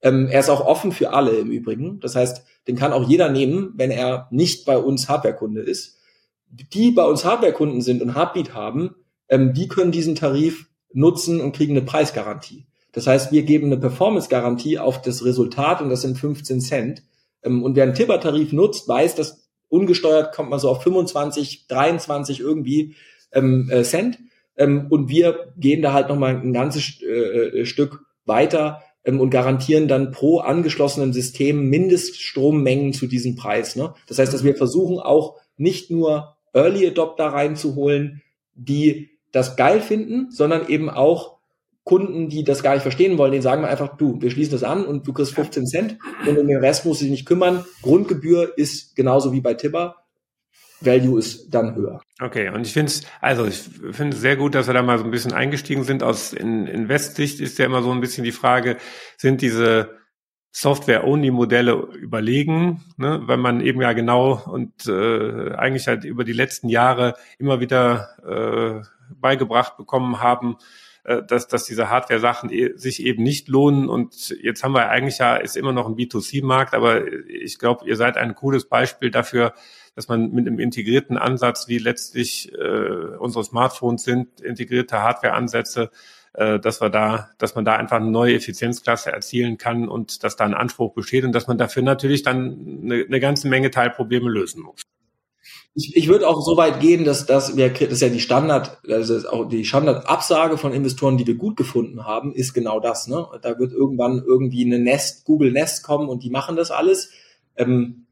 Ähm, er ist auch offen für alle im Übrigen. Das heißt, den kann auch jeder nehmen, wenn er nicht bei uns Hardwarekunde ist. Die bei uns Hardwarekunden sind und Heartbeat haben, ähm, die können diesen Tarif nutzen und kriegen eine Preisgarantie. Das heißt, wir geben eine Performance-Garantie auf das Resultat und das sind 15 Cent. Ähm, und wer einen Tibber-Tarif nutzt, weiß, dass ungesteuert kommt man so auf 25, 23 irgendwie ähm, äh, Cent. Ähm, und wir gehen da halt nochmal ein ganzes äh, Stück weiter ähm, und garantieren dann pro angeschlossenen System Mindeststrommengen zu diesem Preis. Ne? Das heißt, dass wir versuchen auch nicht nur Early Adopter reinzuholen, die das geil finden, sondern eben auch Kunden, die das gar nicht verstehen wollen, denen sagen wir einfach, du, wir schließen das an und du kriegst 15 Cent und um den Rest musst du dich nicht kümmern. Grundgebühr ist genauso wie bei Tibber. Value ist dann höher. Okay, und ich finde es, also ich finde es sehr gut, dass wir da mal so ein bisschen eingestiegen sind. Aus in, Investsicht ist ja immer so ein bisschen die Frage, sind diese Software-Only-Modelle überlegen, ne, weil man eben ja genau und äh, eigentlich halt über die letzten Jahre immer wieder äh, beigebracht bekommen haben, dass, dass diese Hardware-Sachen e sich eben nicht lohnen. Und jetzt haben wir eigentlich ja, ist immer noch ein B2C-Markt, aber ich glaube, ihr seid ein cooles Beispiel dafür, dass man mit einem integrierten Ansatz, wie letztlich äh, unsere Smartphones sind, integrierte Hardware-Ansätze, äh, dass wir da, dass man da einfach eine neue Effizienzklasse erzielen kann und dass da ein Anspruch besteht und dass man dafür natürlich dann eine, eine ganze Menge Teilprobleme lösen muss. Ich, ich würde auch so weit gehen, dass, dass wir, das ist ja die Standard, also auch die Standardabsage von Investoren, die wir gut gefunden haben, ist genau das. Ne? Da wird irgendwann irgendwie eine Nest, Google Nest kommen und die machen das alles. Ähm,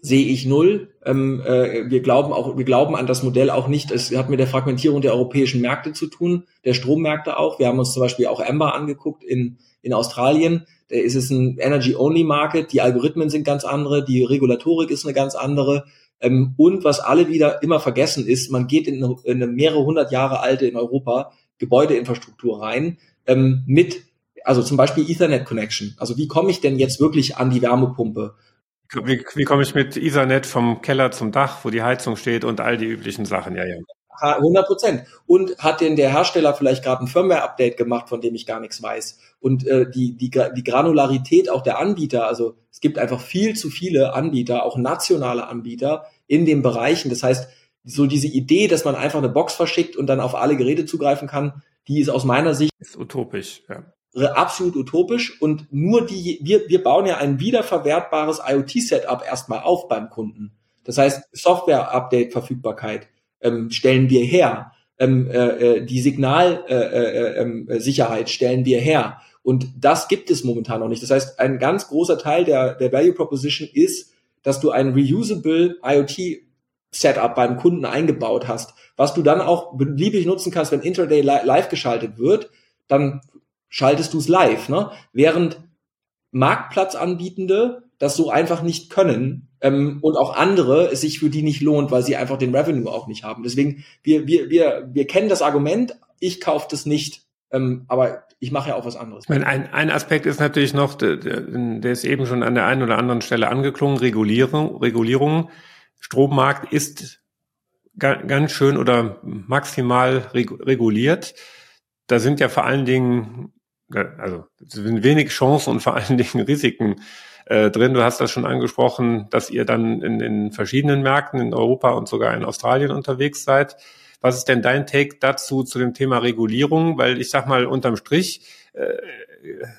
sehe ich null. Ähm, äh, wir glauben auch, wir glauben an das Modell auch nicht. Es hat mit der Fragmentierung der europäischen Märkte zu tun, der Strommärkte auch. Wir haben uns zum Beispiel auch Ember angeguckt in, in Australien. Da ist es ein Energy-Only-Market. Die Algorithmen sind ganz andere. Die Regulatorik ist eine ganz andere. Ähm, und was alle wieder immer vergessen ist, man geht in eine, in eine mehrere hundert Jahre alte in Europa Gebäudeinfrastruktur rein ähm, mit also zum Beispiel Ethernet Connection. Also wie komme ich denn jetzt wirklich an die Wärmepumpe? Wie, wie komme ich mit Ethernet vom Keller zum Dach, wo die Heizung steht und all die üblichen Sachen? Ja, ja. 100 Prozent. Und hat denn der Hersteller vielleicht gerade ein Firmware-Update gemacht, von dem ich gar nichts weiß? Und äh, die, die, die Granularität auch der Anbieter, also es gibt einfach viel zu viele Anbieter, auch nationale Anbieter in den Bereichen. Das heißt, so diese Idee, dass man einfach eine Box verschickt und dann auf alle Geräte zugreifen kann, die ist aus meiner Sicht ist utopisch. Ja absolut utopisch und nur die, wir, wir bauen ja ein wiederverwertbares IoT-Setup erstmal auf beim Kunden. Das heißt, Software-Update-Verfügbarkeit ähm, stellen wir her. Ähm, äh, äh die Signalsicherheit äh, äh, ähm, stellen wir her. Und das gibt es momentan noch nicht. Das heißt, ein ganz großer Teil der, der Value Proposition ist, dass du ein reusable IoT Setup beim Kunden eingebaut hast, was du dann auch beliebig nutzen kannst, wenn Intraday live geschaltet wird, dann schaltest du es live, ne? Während Marktplatzanbietende das so einfach nicht können ähm, und auch andere es sich für die nicht lohnt, weil sie einfach den Revenue auch nicht haben. Deswegen, wir, wir, wir, wir kennen das Argument, ich kaufe das nicht, ähm, aber ich mache ja auch was anderes. Ein, ein Aspekt ist natürlich noch, der, der ist eben schon an der einen oder anderen Stelle angeklungen, Regulierung. Regulierung. Strommarkt ist ganz schön oder maximal reguliert. Da sind ja vor allen Dingen also sind wenig Chancen und vor allen Dingen Risiken äh, drin. Du hast das schon angesprochen, dass ihr dann in, in verschiedenen Märkten in Europa und sogar in Australien unterwegs seid. Was ist denn dein Take dazu zu dem Thema Regulierung? Weil ich sag mal, unterm Strich äh,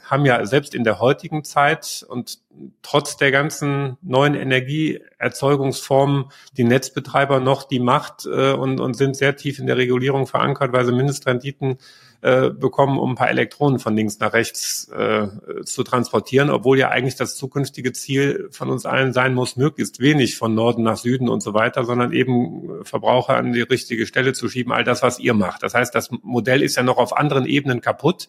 haben ja selbst in der heutigen Zeit und trotz der ganzen neuen Energieerzeugungsformen die Netzbetreiber noch die Macht äh, und, und sind sehr tief in der Regulierung verankert, weil sie Mindestrenditen äh, bekommen, um ein paar Elektronen von links nach rechts äh, zu transportieren, obwohl ja eigentlich das zukünftige Ziel von uns allen sein muss, möglichst wenig von Norden nach Süden und so weiter, sondern eben Verbraucher an die richtige Stelle zu schieben, all das, was ihr macht. Das heißt, das Modell ist ja noch auf anderen Ebenen kaputt,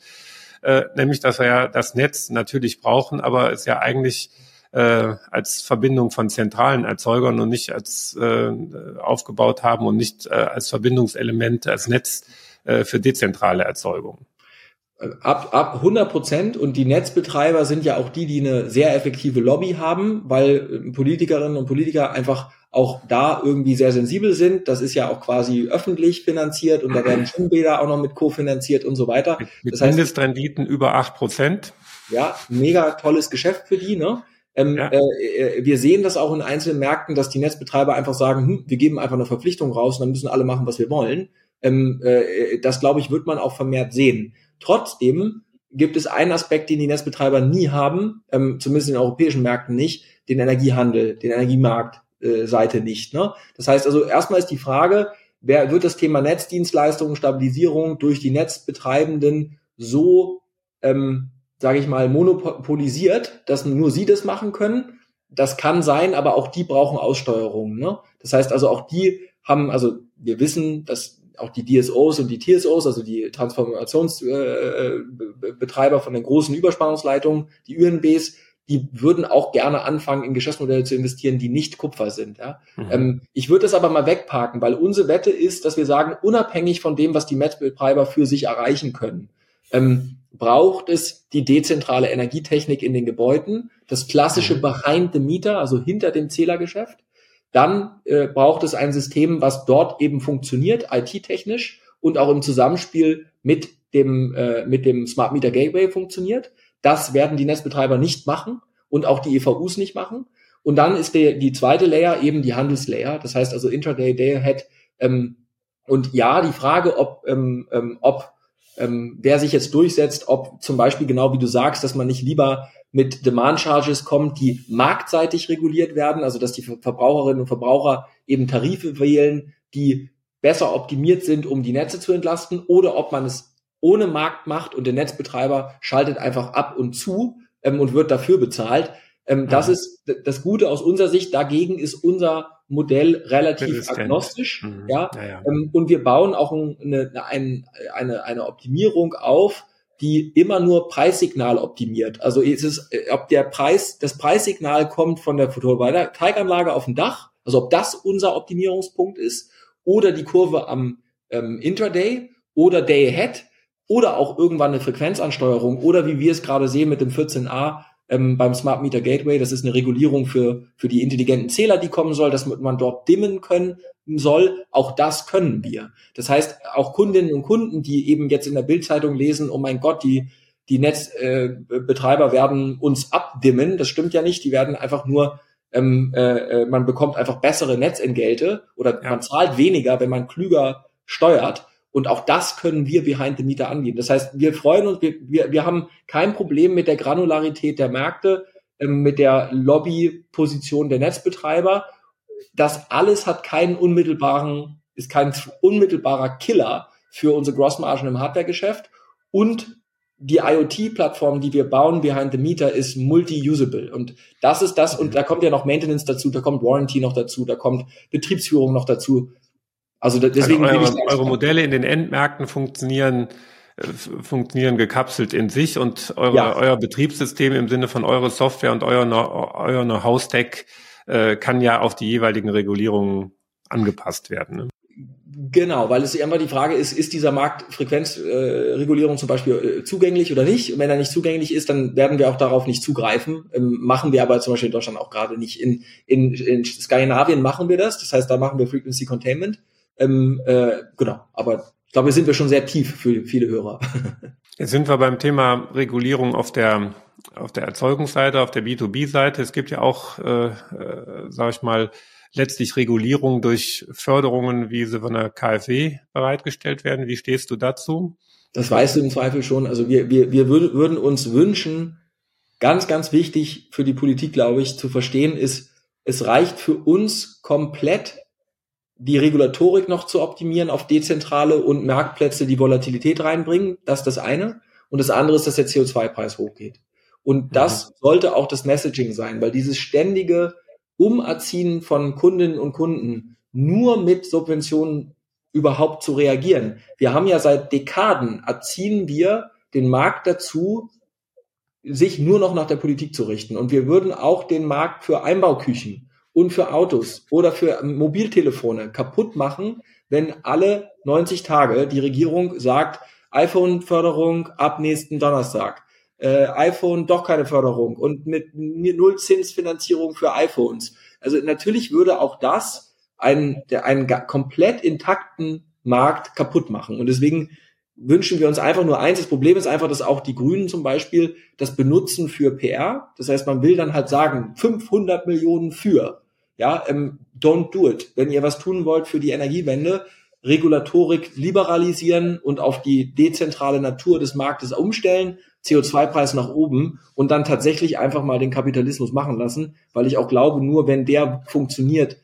äh, nämlich dass wir ja das Netz natürlich brauchen, aber es ja eigentlich äh, als Verbindung von zentralen Erzeugern und nicht als äh, aufgebaut haben und nicht äh, als Verbindungselement, als Netz äh, für dezentrale Erzeugung. Ab, ab 100 Prozent und die Netzbetreiber sind ja auch die, die eine sehr effektive Lobby haben, weil äh, Politikerinnen und Politiker einfach auch da irgendwie sehr sensibel sind. Das ist ja auch quasi öffentlich finanziert und da werden Schwimmbäder auch noch mit kofinanziert und so weiter. Mit, mit das heißt, Mindestrenditen über acht Prozent. Ja, mega tolles Geschäft für die, ne? Ähm, ja. äh, äh wir sehen das auch in einzelnen Märkten, dass die Netzbetreiber einfach sagen, hm, wir geben einfach eine Verpflichtung raus und dann müssen alle machen, was wir wollen. Ähm, äh, das, glaube ich, wird man auch vermehrt sehen. Trotzdem gibt es einen Aspekt, den die Netzbetreiber nie haben, ähm, zumindest in den europäischen Märkten nicht, den Energiehandel, den Energiemarktseite nicht. Ne? Das heißt also, erstmal ist die Frage, wer wird das Thema Netzdienstleistungen, Stabilisierung durch die Netzbetreibenden so, ähm, sage ich mal, monopolisiert, dass nur sie das machen können. Das kann sein, aber auch die brauchen Aussteuerung. Ne? Das heißt also, auch die haben, also wir wissen, dass auch die DSOs und die TSOs, also die Transformationsbetreiber äh, äh von den großen Überspannungsleitungen, die UNBs, die würden auch gerne anfangen, in Geschäftsmodelle zu investieren, die nicht Kupfer sind. Ja? Mhm. Ähm, ich würde das aber mal wegparken, weil unsere Wette ist, dass wir sagen, unabhängig von dem, was die Netzbetreiber für sich erreichen können, ähm, braucht es die dezentrale Energietechnik in den Gebäuden, das klassische mhm. Behind the Meter, also hinter dem Zählergeschäft. Dann äh, braucht es ein System, was dort eben funktioniert, IT-technisch und auch im Zusammenspiel mit dem, äh, mit dem Smart Meter Gateway funktioniert. Das werden die Netzbetreiber nicht machen und auch die EVUs nicht machen. Und dann ist der, die zweite Layer eben die Handelslayer. Das heißt also Intraday, Day Ahead. Ähm, und ja, die Frage, ob, ähm, ähm, ob ähm, wer sich jetzt durchsetzt, ob zum Beispiel genau wie du sagst, dass man nicht lieber mit Demand Charges kommt, die marktseitig reguliert werden, also dass die Verbraucherinnen und Verbraucher eben Tarife wählen, die besser optimiert sind, um die Netze zu entlasten, oder ob man es ohne Markt macht und der Netzbetreiber schaltet einfach ab und zu ähm, und wird dafür bezahlt. Ähm, mhm. Das ist das Gute aus unserer Sicht. Dagegen ist unser Modell relativ agnostisch. Mhm. Ja, ja, ja. Ähm, und wir bauen auch eine, eine, eine, eine Optimierung auf, die immer nur Preissignal optimiert. Also ist es, äh, ob der Preis, das Preissignal kommt von der Photovoltaikanlage auf dem Dach, also ob das unser Optimierungspunkt ist, oder die Kurve am ähm, Intraday oder Day Ahead oder auch irgendwann eine Frequenzansteuerung oder wie wir es gerade sehen mit dem 14a ähm, beim Smart Meter Gateway, das ist eine Regulierung für, für die intelligenten Zähler, die kommen soll, dass man dort dimmen können soll. Auch das können wir. Das heißt, auch Kundinnen und Kunden, die eben jetzt in der Bildzeitung lesen, oh mein Gott, die, die Netzbetreiber äh, werden uns abdimmen. Das stimmt ja nicht. Die werden einfach nur, ähm, äh, äh, man bekommt einfach bessere Netzentgelte oder ja. man zahlt weniger, wenn man klüger steuert. Und auch das können wir behind the meter angeben. Das heißt, wir freuen uns, wir, wir, wir haben kein Problem mit der Granularität der Märkte, ähm, mit der Lobbyposition der Netzbetreiber. Das alles hat keinen unmittelbaren, ist kein unmittelbarer Killer für unsere Grossmargen im Hardwaregeschäft. Und die IoT-Plattform, die wir bauen behind the meter, ist multi-usable. Und das ist das, und da kommt ja noch Maintenance dazu, da kommt Warranty noch dazu, da kommt Betriebsführung noch dazu. Also deswegen also eure, eure Modelle in den Endmärkten funktionieren äh, funktionieren gekapselt in sich und eure, ja. euer Betriebssystem im Sinne von eure Software und euer, euer Know-how-Stack äh, kann ja auf die jeweiligen Regulierungen angepasst werden. Ne? Genau, weil es immer die Frage ist, ist dieser Markt Frequenzregulierung äh, zum Beispiel äh, zugänglich oder nicht? Und wenn er nicht zugänglich ist, dann werden wir auch darauf nicht zugreifen. Ähm, machen wir aber zum Beispiel in Deutschland auch gerade nicht. In, in, in Skandinavien machen wir das, das heißt, da machen wir Frequency Containment. Ähm, äh, genau, aber ich glaube, sind wir schon sehr tief für viele Hörer. Jetzt sind wir beim Thema Regulierung auf der auf der Erzeugungsseite, auf der B2B-Seite. Es gibt ja auch, äh, äh, sage ich mal, letztlich Regulierung durch Förderungen, wie sie von der KfW bereitgestellt werden. Wie stehst du dazu? Das weißt du im Zweifel schon. Also wir, wir, wir würden uns wünschen, ganz, ganz wichtig für die Politik, glaube ich, zu verstehen ist, es reicht für uns komplett die Regulatorik noch zu optimieren auf dezentrale und Marktplätze, die Volatilität reinbringen. Das ist das eine. Und das andere ist, dass der CO2-Preis hochgeht. Und das mhm. sollte auch das Messaging sein, weil dieses ständige Umerziehen von Kundinnen und Kunden nur mit Subventionen überhaupt zu reagieren. Wir haben ja seit Dekaden erziehen wir den Markt dazu, sich nur noch nach der Politik zu richten. Und wir würden auch den Markt für Einbauküchen und für Autos oder für Mobiltelefone kaputt machen, wenn alle 90 Tage die Regierung sagt, iPhone-Förderung ab nächsten Donnerstag. Äh, iPhone doch keine Förderung und mit Nullzinsfinanzierung für iPhones. Also natürlich würde auch das einen, der, einen komplett intakten Markt kaputt machen. Und deswegen wünschen wir uns einfach nur eins. Das Problem ist einfach, dass auch die Grünen zum Beispiel das benutzen für PR. Das heißt, man will dann halt sagen, 500 Millionen für. Ja, ähm, don't do it. Wenn ihr was tun wollt für die Energiewende, Regulatorik liberalisieren und auf die dezentrale Natur des Marktes umstellen, CO2-Preis nach oben und dann tatsächlich einfach mal den Kapitalismus machen lassen, weil ich auch glaube, nur wenn der funktioniert,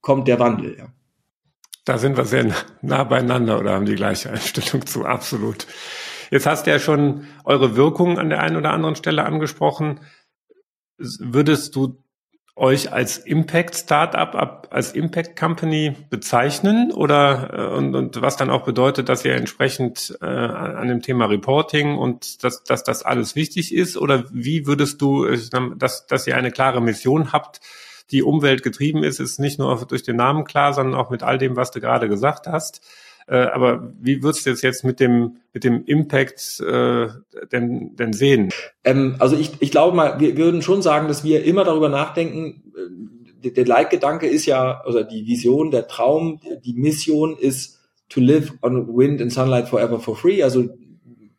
kommt der Wandel. Ja. Da sind wir sehr nah beieinander oder haben die gleiche Einstellung zu, absolut. Jetzt hast du ja schon eure Wirkung an der einen oder anderen Stelle angesprochen. Würdest du euch als Impact Startup, als Impact Company bezeichnen oder äh, und, und was dann auch bedeutet, dass ihr entsprechend äh, an dem Thema Reporting und dass, dass das alles wichtig ist oder wie würdest du, dass, dass ihr eine klare Mission habt, die umweltgetrieben ist, ist nicht nur durch den Namen klar, sondern auch mit all dem, was du gerade gesagt hast. Äh, aber wie würdest du jetzt mit dem, mit dem Impact äh, denn, denn sehen? Ähm, also ich, ich glaube mal, wir würden schon sagen, dass wir immer darüber nachdenken, äh, der Leitgedanke ist ja, oder die Vision, der Traum, die Mission ist to live on wind and sunlight forever for free, also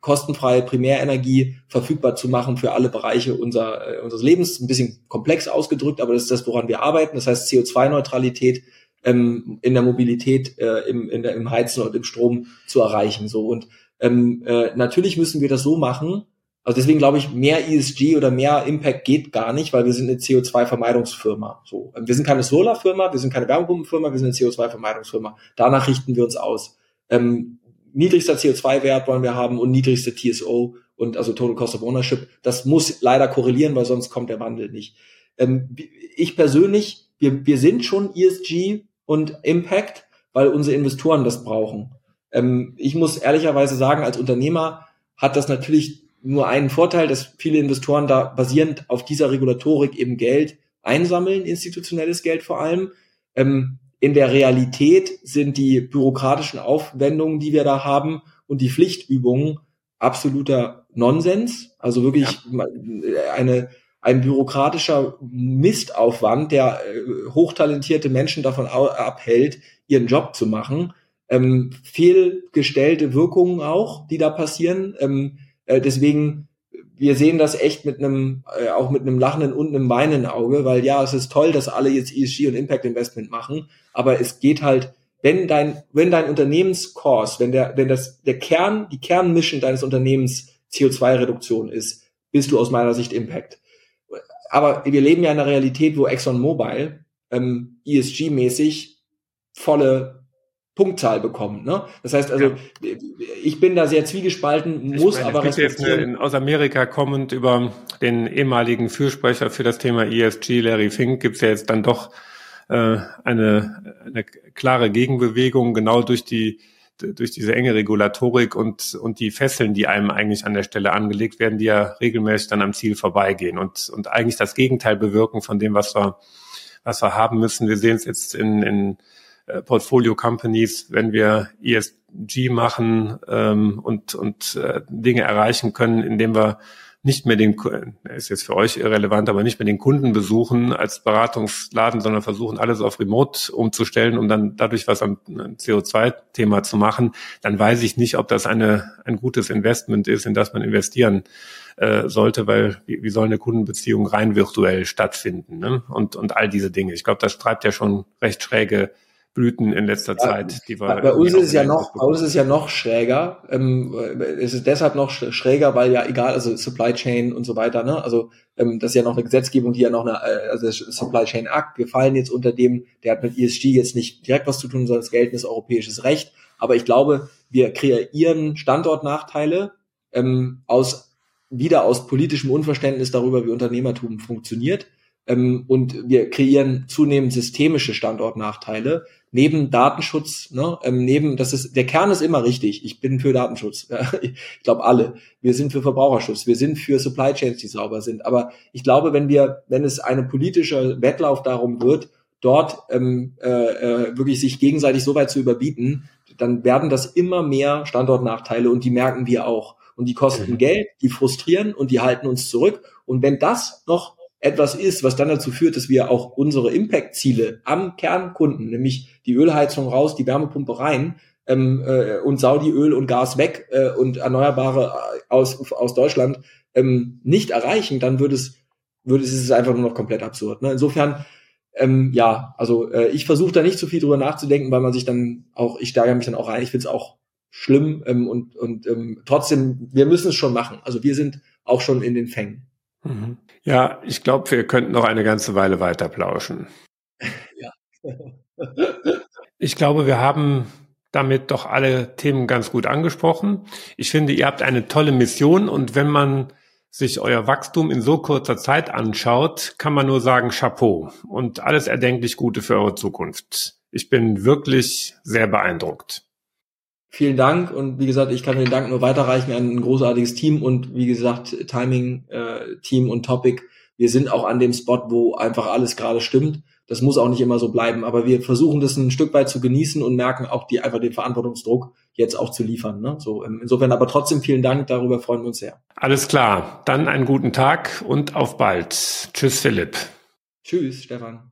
kostenfreie Primärenergie verfügbar zu machen für alle Bereiche unser, äh, unseres Lebens. Ein bisschen komplex ausgedrückt, aber das ist das, woran wir arbeiten. Das heißt CO2-Neutralität ähm, in der Mobilität, äh, im, in der, im Heizen und im Strom zu erreichen. So und ähm, äh, natürlich müssen wir das so machen. Also deswegen glaube ich, mehr ESG oder mehr Impact geht gar nicht, weil wir sind eine CO2-Vermeidungsfirma. So, wir sind keine Solarfirma, wir sind keine Wärmepumpenfirma, wir sind eine CO2-Vermeidungsfirma. Danach richten wir uns aus. Ähm, niedrigster CO2-Wert wollen wir haben und niedrigste TSO und also Total Cost of Ownership. Das muss leider korrelieren, weil sonst kommt der Wandel nicht. Ähm, ich persönlich, wir, wir sind schon ESG und Impact, weil unsere Investoren das brauchen. Ähm, ich muss ehrlicherweise sagen, als Unternehmer hat das natürlich nur einen Vorteil, dass viele Investoren da basierend auf dieser Regulatorik eben Geld einsammeln, institutionelles Geld vor allem. Ähm, in der Realität sind die bürokratischen Aufwendungen, die wir da haben und die Pflichtübungen absoluter Nonsens. Also wirklich ja. eine, ein bürokratischer Mistaufwand, der äh, hochtalentierte Menschen davon abhält, ihren Job zu machen. Ähm, fehlgestellte Wirkungen auch, die da passieren. Ähm, äh, deswegen wir sehen das echt mit einem, äh, auch mit einem lachenden und einem weinenden Auge, weil ja, es ist toll, dass alle jetzt ESG und Impact Investment machen, aber es geht halt, wenn dein, wenn dein Unternehmenskurs, wenn der, wenn das, der Kern, die Kernmission deines Unternehmens CO2-Reduktion ist, bist du aus meiner Sicht Impact. Aber wir leben ja in einer Realität, wo ExxonMobil ähm, ESG-mäßig volle Punktzahl bekommen. Ne? Das heißt also, ja. ich bin da sehr zwiegespalten, muss meine, aber respektieren. Jetzt aus Amerika kommend über den ehemaligen Fürsprecher für das Thema ESG, Larry Fink, gibt es ja jetzt dann doch äh, eine, eine klare Gegenbewegung, genau durch die durch diese enge Regulatorik und, und die Fesseln, die einem eigentlich an der Stelle angelegt werden, die ja regelmäßig dann am Ziel vorbeigehen und, und eigentlich das Gegenteil bewirken von dem, was wir, was wir haben müssen. Wir sehen es jetzt in, in äh, Portfolio Companies, wenn wir ESG machen ähm, und, und äh, Dinge erreichen können, indem wir nicht mehr den, ist jetzt für euch irrelevant, aber nicht mehr den Kunden besuchen als Beratungsladen, sondern versuchen alles auf Remote umzustellen, um dann dadurch was am CO2-Thema zu machen, dann weiß ich nicht, ob das eine, ein gutes Investment ist, in das man investieren äh, sollte, weil wie, wie soll eine Kundenbeziehung rein virtuell stattfinden ne? und, und all diese Dinge. Ich glaube, das treibt ja schon recht schräge Blüten in letzter ja, Zeit. Die wir bei uns ist es ja noch, bei uns ist es ja noch schräger. Ähm, es ist deshalb noch schräger, weil ja egal, also Supply Chain und so weiter, ne? Also ähm, das ist ja noch eine Gesetzgebung, die ja noch eine, äh, also Supply Chain Act. Wir fallen jetzt unter dem, der hat mit ESG jetzt nicht direkt was zu tun, sondern es geltendes europäisches Recht. Aber ich glaube, wir kreieren Standortnachteile ähm, aus wieder aus politischem Unverständnis darüber, wie Unternehmertum funktioniert. Ähm, und wir kreieren zunehmend systemische Standortnachteile, neben Datenschutz, ne, ähm, neben, das ist, der Kern ist immer richtig. Ich bin für Datenschutz. Ich glaube alle. Wir sind für Verbraucherschutz. Wir sind für Supply Chains, die sauber sind. Aber ich glaube, wenn wir, wenn es eine politische Wettlauf darum wird, dort ähm, äh, äh, wirklich sich gegenseitig so weit zu überbieten, dann werden das immer mehr Standortnachteile und die merken wir auch. Und die kosten mhm. Geld, die frustrieren und die halten uns zurück. Und wenn das noch etwas ist, was dann dazu führt, dass wir auch unsere Impact-Ziele am Kernkunden, nämlich die Ölheizung raus, die Wärmepumpe rein ähm, äh, und Saudi-Öl und Gas weg äh, und Erneuerbare aus, aus Deutschland ähm, nicht erreichen, dann würde es, würde es ist einfach nur noch komplett absurd. Ne? Insofern, ähm, ja, also äh, ich versuche da nicht zu viel drüber nachzudenken, weil man sich dann auch, ich steigere mich dann auch rein, ich finde es auch schlimm ähm, und, und ähm, trotzdem, wir müssen es schon machen. Also wir sind auch schon in den Fängen. Mhm. Ja, ich glaube, wir könnten noch eine ganze Weile weiter plauschen. Ja. ich glaube, wir haben damit doch alle Themen ganz gut angesprochen. Ich finde, ihr habt eine tolle Mission und wenn man sich euer Wachstum in so kurzer Zeit anschaut, kann man nur sagen Chapeau und alles erdenklich Gute für eure Zukunft. Ich bin wirklich sehr beeindruckt. Vielen Dank und wie gesagt, ich kann den Dank nur weiterreichen an ein großartiges Team und wie gesagt, Timing, äh, Team und Topic. Wir sind auch an dem Spot, wo einfach alles gerade stimmt. Das muss auch nicht immer so bleiben, aber wir versuchen das ein Stück weit zu genießen und merken auch die einfach den Verantwortungsdruck jetzt auch zu liefern. Ne? So ähm, insofern aber trotzdem vielen Dank, darüber freuen wir uns sehr. Alles klar, dann einen guten Tag und auf bald. Tschüss, Philipp. Tschüss, Stefan.